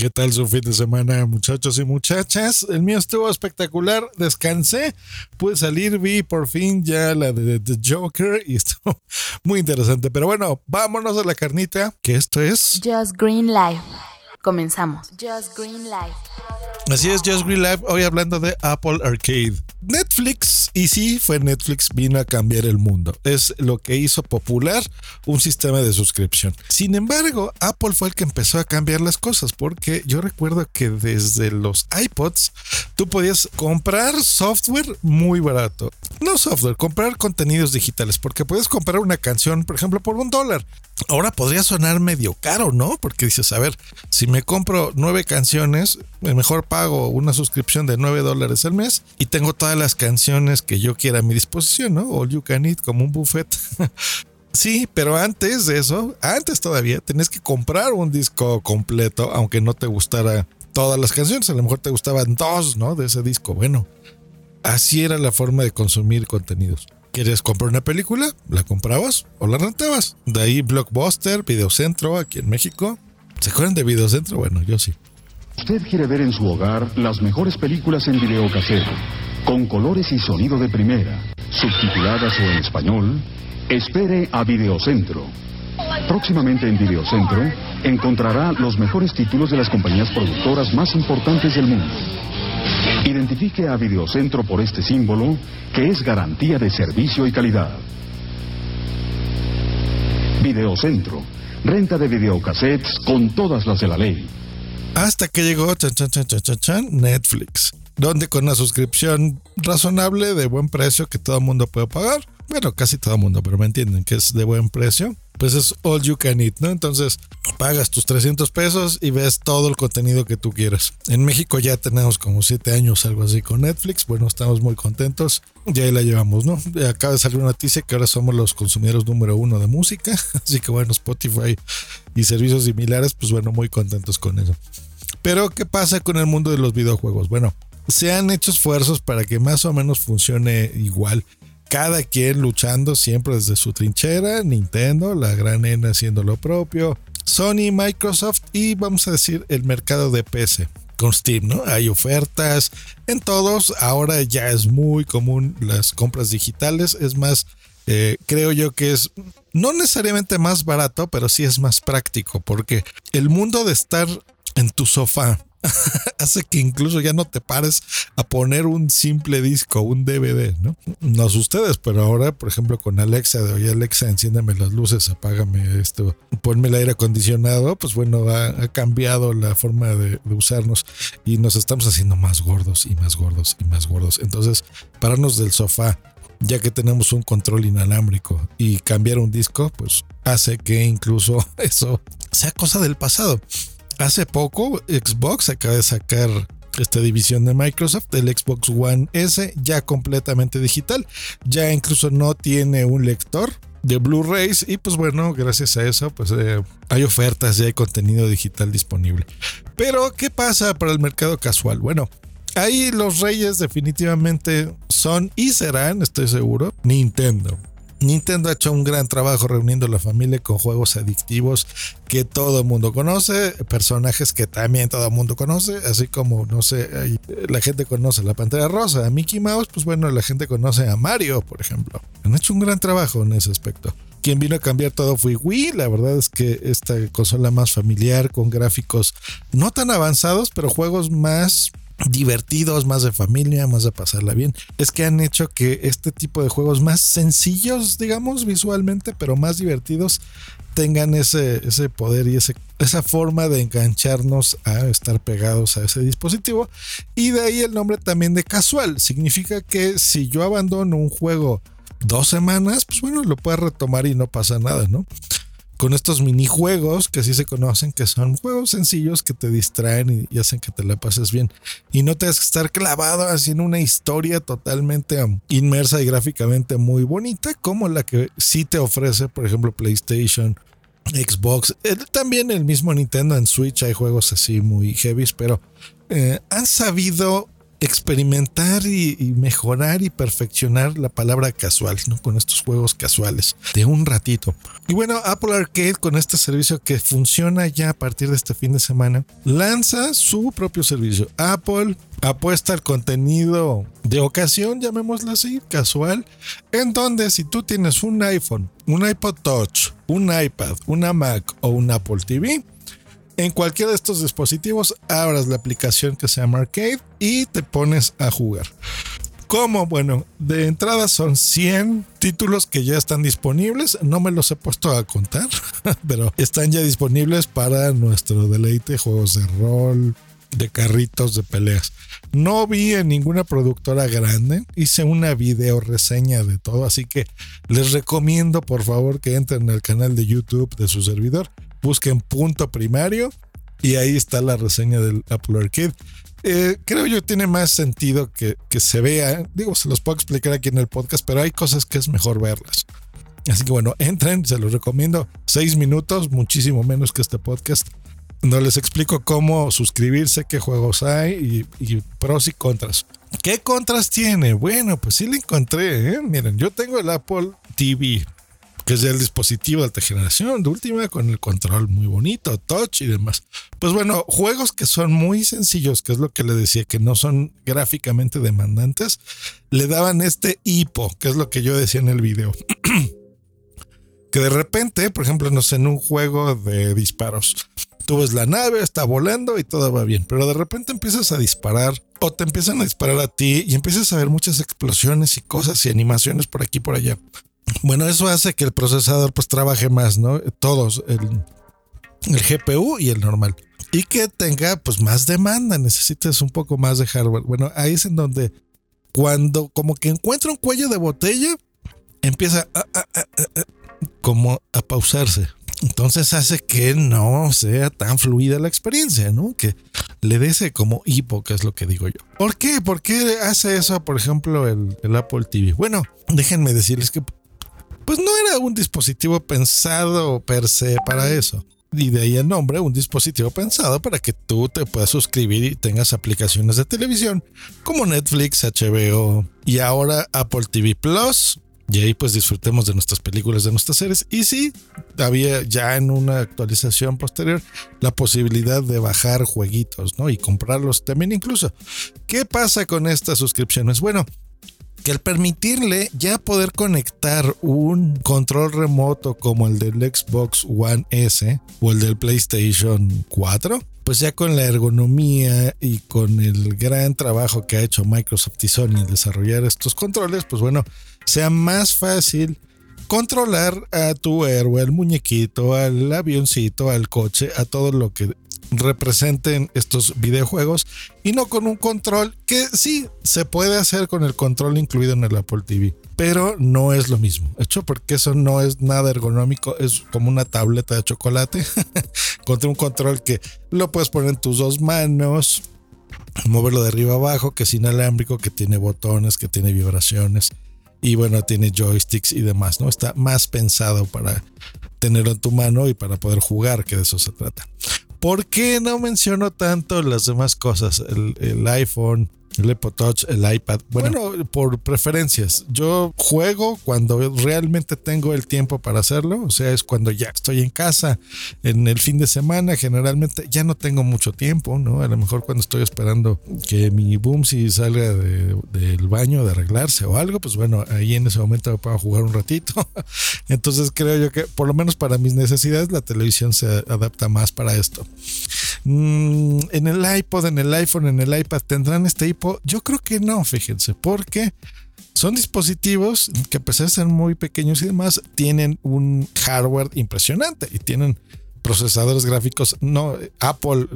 ¿Qué tal su fin de semana, muchachos y muchachas? El mío estuvo espectacular, descansé, pude salir, vi por fin ya la de The Joker y estuvo muy interesante. Pero bueno, vámonos a la carnita, que esto es... Just Green Life. Comenzamos. Just Green Life. Así es, Just Green Life, hoy hablando de Apple Arcade. Netflix, y sí, fue Netflix, vino a cambiar el mundo. Es lo que hizo popular un sistema de suscripción. Sin embargo, Apple fue el que empezó a cambiar las cosas, porque yo recuerdo que desde los iPods tú podías comprar software muy barato. No software, comprar contenidos digitales, porque puedes comprar una canción, por ejemplo, por un dólar. Ahora podría sonar medio caro, ¿no? Porque dices, a ver, si me compro nueve canciones, mejor pago una suscripción de nueve dólares al mes y tengo todas las canciones que yo quiera a mi disposición, ¿no? All you can eat como un buffet. Sí, pero antes de eso, antes todavía, tenías que comprar un disco completo, aunque no te gustara todas las canciones, a lo mejor te gustaban dos, ¿no? De ese disco. Bueno, así era la forma de consumir contenidos. ¿Querías comprar una película? ¿La comprabas o la rentabas? De ahí Blockbuster, Videocentro, aquí en México. ¿Se acuerdan de Videocentro? Bueno, yo sí. Usted quiere ver en su hogar las mejores películas en videocasero, con colores y sonido de primera, subtituladas o en español, espere a Videocentro. Próximamente en Videocentro encontrará los mejores títulos de las compañías productoras más importantes del mundo. Identifique a Videocentro por este símbolo que es garantía de servicio y calidad. Videocentro, renta de videocassettes con todas las de la ley. Hasta que llegó Netflix, donde con una suscripción razonable de buen precio que todo el mundo puede pagar, bueno, casi todo el mundo, pero me entienden que es de buen precio, pues es all you can eat, ¿no? Entonces pagas tus 300 pesos y ves todo el contenido que tú quieras. En México ya tenemos como 7 años, algo así con Netflix. Bueno, estamos muy contentos. Ya ahí la llevamos, ¿no? Acaba de salir una noticia que ahora somos los consumidores número uno de música. Así que bueno, Spotify y servicios similares, pues bueno, muy contentos con eso. Pero, ¿qué pasa con el mundo de los videojuegos? Bueno, se han hecho esfuerzos para que más o menos funcione igual cada quien luchando siempre desde su trinchera, Nintendo, la gran N haciendo lo propio, Sony, Microsoft y vamos a decir el mercado de PC con Steam, ¿no? Hay ofertas en todos, ahora ya es muy común las compras digitales, es más, eh, creo yo que es no necesariamente más barato, pero sí es más práctico, porque el mundo de estar en tu sofá hace que incluso ya no te pares a poner un simple disco, un DVD, ¿no? No sé ustedes, pero ahora, por ejemplo, con Alexa, de oye Alexa, enciéndeme las luces, apágame esto, ponme el aire acondicionado, pues bueno, ha, cambiado la forma de, de, usarnos y nos estamos haciendo más gordos y más gordos y más gordos. Entonces, pararnos del sofá, ya que tenemos un control inalámbrico y cambiar un disco, pues hace que incluso eso sea cosa del pasado. Hace poco Xbox acaba de sacar esta división de Microsoft, el Xbox One S, ya completamente digital. Ya incluso no tiene un lector de Blu-rays y pues bueno, gracias a eso pues eh, hay ofertas y hay contenido digital disponible. Pero ¿qué pasa para el mercado casual? Bueno, ahí los reyes definitivamente son y serán, estoy seguro, Nintendo. Nintendo ha hecho un gran trabajo reuniendo la familia con juegos adictivos que todo el mundo conoce, personajes que también todo el mundo conoce, así como, no sé, la gente conoce la Pantera Rosa, a Mickey Mouse, pues bueno, la gente conoce a Mario, por ejemplo. Han hecho un gran trabajo en ese aspecto. Quien vino a cambiar todo fue Wii. La verdad es que esta consola más familiar, con gráficos no tan avanzados, pero juegos más divertidos, más de familia, más de pasarla bien. Es que han hecho que este tipo de juegos más sencillos, digamos, visualmente, pero más divertidos, tengan ese, ese poder y esa forma de engancharnos a estar pegados a ese dispositivo. Y de ahí el nombre también de casual. Significa que si yo abandono un juego dos semanas, pues bueno, lo puedo retomar y no pasa nada, ¿no? Con estos minijuegos que así se conocen, que son juegos sencillos que te distraen y, hacen que te la pases bien. Y no te que estar clavado así en una historia totalmente inmersa y gráficamente muy bonita, como la que sí te ofrece, por ejemplo, PlayStation. Xbox, eh, también el mismo Nintendo en Switch hay juegos así muy heavy, pero eh, han sabido experimentar y, mejorar y perfeccionar la palabra casual, ¿no? Con estos juegos casuales de un ratito. Y bueno, Apple Arcade con este servicio que funciona ya a partir de este fin de semana, lanza su propio servicio. Apple apuesta al contenido de ocasión, llamémoslo así, casual, en donde si tú tienes un iPhone, un iPod Touch, un iPad, una Mac o un Apple TV, en cualquiera de estos dispositivos abras la aplicación que se llama Arcade y te pones a jugar. ¿Cómo? Bueno, de entrada son 100 títulos que ya están disponibles. No me los he puesto a contar, pero están ya disponibles para nuestro deleite, juegos de rol, de carritos de peleas. No vi en ninguna productora grande, hice una video reseña de todo, así que les recomiendo por favor que entren al canal de YouTube de su servidor busquen punto primario y ahí está la reseña del Apple Arcade. Eh, creo yo tiene más sentido que, que, se vea. Digo, se los puedo explicar aquí en el podcast, pero hay cosas que es mejor verlas. Así que bueno, entren, se los recomiendo. Seis minutos, muchísimo menos que este podcast. No les explico cómo suscribirse, qué juegos hay y, pros y contras. ¿Qué contras tiene? Bueno, pues sí le encontré. ¿eh? Miren, yo tengo el Apple TV, que es el dispositivo de alta generación, de última, con el control muy bonito, touch y demás. Pues bueno, juegos que son muy sencillos, que es lo que le decía, que no son gráficamente demandantes, le daban este hipo, que es lo que yo decía en el video. que de repente, por ejemplo, no sé, en un juego de disparos, tú ves la nave, está volando y todo va bien, pero de repente empiezas a disparar o te empiezan a disparar a ti y empiezas a ver muchas explosiones y cosas y animaciones por aquí y por allá. Bueno, eso hace que el procesador pues trabaje más, ¿no? Todos, el, GPU y el normal. Y que tenga pues más demanda, necesitas un poco más de hardware. Bueno, ahí es en donde cuando como que encuentra un cuello de botella, empieza como a pausarse. Entonces hace que no sea tan fluida la experiencia, ¿no? Que le dé ese como hipo, que es lo que digo yo. ¿Por qué? ¿Por qué hace eso, por ejemplo, el, el Apple TV? Bueno, déjenme decirles que pues no era un dispositivo pensado per se para eso. Y de ahí el nombre, un dispositivo pensado para que tú te puedas suscribir y tengas aplicaciones de televisión como Netflix, HBO y ahora Apple TV Plus. Y ahí pues disfrutemos de nuestras películas, de nuestras series. Y sí, había ya en una actualización posterior la posibilidad de bajar jueguitos, ¿no? Y comprarlos también incluso. ¿Qué pasa con estas suscripciones? Bueno, que al permitirle ya poder conectar un control remoto como el del Xbox One S o el del PlayStation 4, pues ya con la ergonomía y con el gran trabajo que ha hecho Microsoft y Sony en desarrollar estos controles, pues bueno, sea más fácil controlar a tu héroe, al muñequito, al avioncito, al coche, a todo lo que representen estos videojuegos y no con un control que sí se puede hacer con el control incluido en el Apple TV, pero no es lo mismo. Hecho porque eso no es nada ergonómico, es como una tableta de chocolate contra un control que lo puedes poner en tus dos manos, moverlo de arriba abajo, que es inalámbrico, que tiene botones, que tiene vibraciones y bueno, tiene joysticks y demás, ¿no? Está más pensado para tenerlo en tu mano y para poder jugar, que de eso se trata. ¿Por qué no menciono tanto las demás cosas? El, iPhone, el Apple Touch, el iPad. Bueno, por preferencias. Yo juego cuando realmente tengo el tiempo para hacerlo. O sea, es cuando ya estoy en casa, en el fin de semana. Generalmente ya no tengo mucho tiempo, ¿no? A lo mejor cuando estoy esperando que mi Boomsy salga del baño de arreglarse o algo, pues bueno, ahí en ese momento puedo jugar un ratito. Entonces creo yo que por lo menos para mis necesidades la televisión se adapta más para esto. Mm, en el iPod, en el iPhone, en el iPad tendrán este hipo. Yo creo que no, fíjense, porque son dispositivos que a pesar de ser muy pequeños y demás, tienen un hardware impresionante y tienen procesadores gráficos. No, Apple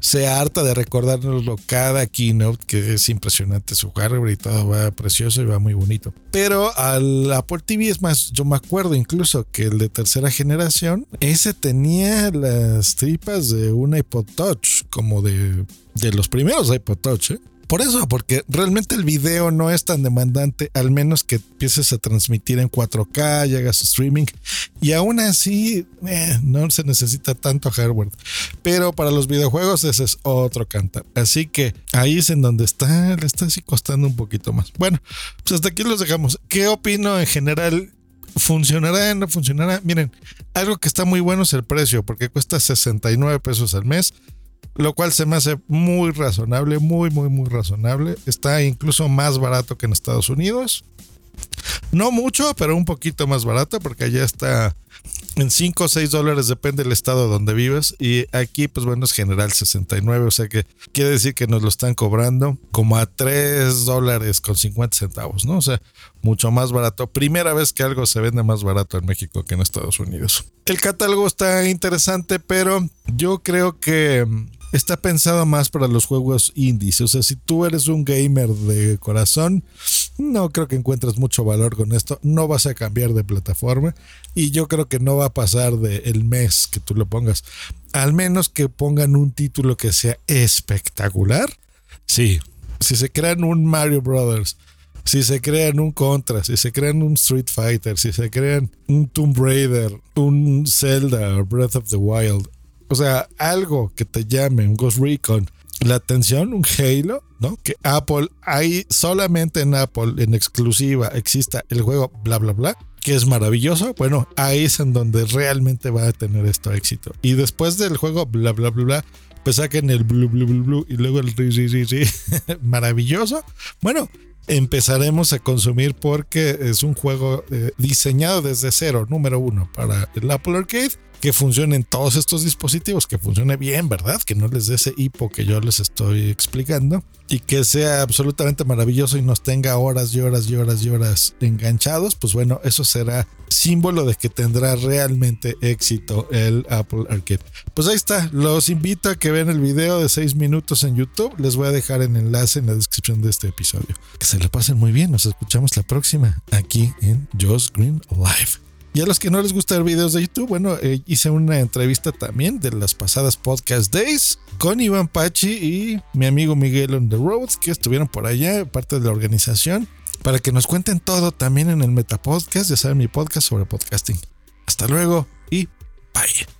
se harta de recordárnoslo cada keynote, que es impresionante su hardware y todo va precioso y va muy bonito. Pero al Apple TV es más, yo me acuerdo incluso que el de tercera generación, ese tenía las tripas de un iPod Touch, como de, de los primeros iPod Touch, ¿eh? Por eso, porque realmente el video no es tan demandante, al menos que empieces a transmitir en 4K y hagas streaming. Y aún así, eh, no se necesita tanto hardware. Pero para los videojuegos ese es otro cantar. Así que ahí es en donde está, le está así costando un poquito más. Bueno, pues hasta aquí los dejamos. ¿Qué opino en general? ¿Funcionará? ¿No funcionará? Miren, algo que está muy bueno es el precio, porque cuesta 69 pesos al mes lo cual se me hace muy razonable, muy, muy, muy razonable. Está incluso más barato que en Estados Unidos. No mucho, pero un poquito más barato porque allá está en 5 o 6 dólares, depende del estado donde vives. Y aquí, pues bueno, es general 69, o sea que quiere decir que nos lo están cobrando como a 3 dólares con 50 centavos, ¿no? O sea, mucho más barato. Primera vez que algo se vende más barato en México que en Estados Unidos. El catálogo está interesante, pero yo creo que está pensado más para los juegos indies. O sea, si tú eres un gamer de corazón, no creo que encuentres mucho valor con esto. No vas a cambiar de plataforma y yo creo que no va a pasar de el mes que tú lo pongas. Al menos que pongan un título que sea espectacular. Sí, si se crean un Mario Brothers, si se crean un Contra, si se crean un Street Fighter, si se crean un Tomb Raider, un Zelda Breath of the Wild, o sea, algo que te llame, un Ghost Recon, la atención, un Halo, ¿no? Que Apple, hay solamente en Apple, en exclusiva, exista el juego bla, bla, bla, que es maravilloso. Bueno, ahí es en donde realmente va a tener esto éxito. Y después del juego bla, bla, bla, bla, pues saquen el blue, blue, blue, blue y luego el ri, ri, ri, ri. maravilloso. Bueno, empezaremos a consumir porque es un juego eh, diseñado desde cero, número uno, para el Apple Arcade que funcione en todos estos dispositivos, que funcione bien, ¿verdad? Que no les dé ese hipo que yo les estoy explicando y que sea absolutamente maravilloso y nos tenga horas y horas y horas y horas enganchados, pues bueno, eso será símbolo de que tendrá realmente éxito el Apple Arcade. Pues ahí está, los invito a que vean el video de 6 minutos en YouTube, les voy a dejar el enlace en la descripción de este episodio. Que se lo pasen muy bien, nos escuchamos la próxima aquí en Josh Green Live. Y a los que no les gusta ver videos de YouTube, bueno, eh, hice una entrevista también de las pasadas Podcast Days con Iván Pachi y mi amigo Miguel on the Road, que estuvieron por allá, parte de la organización, para que nos cuenten todo también en el Metapodcast, ya saben, mi podcast sobre podcasting. Hasta luego y bye.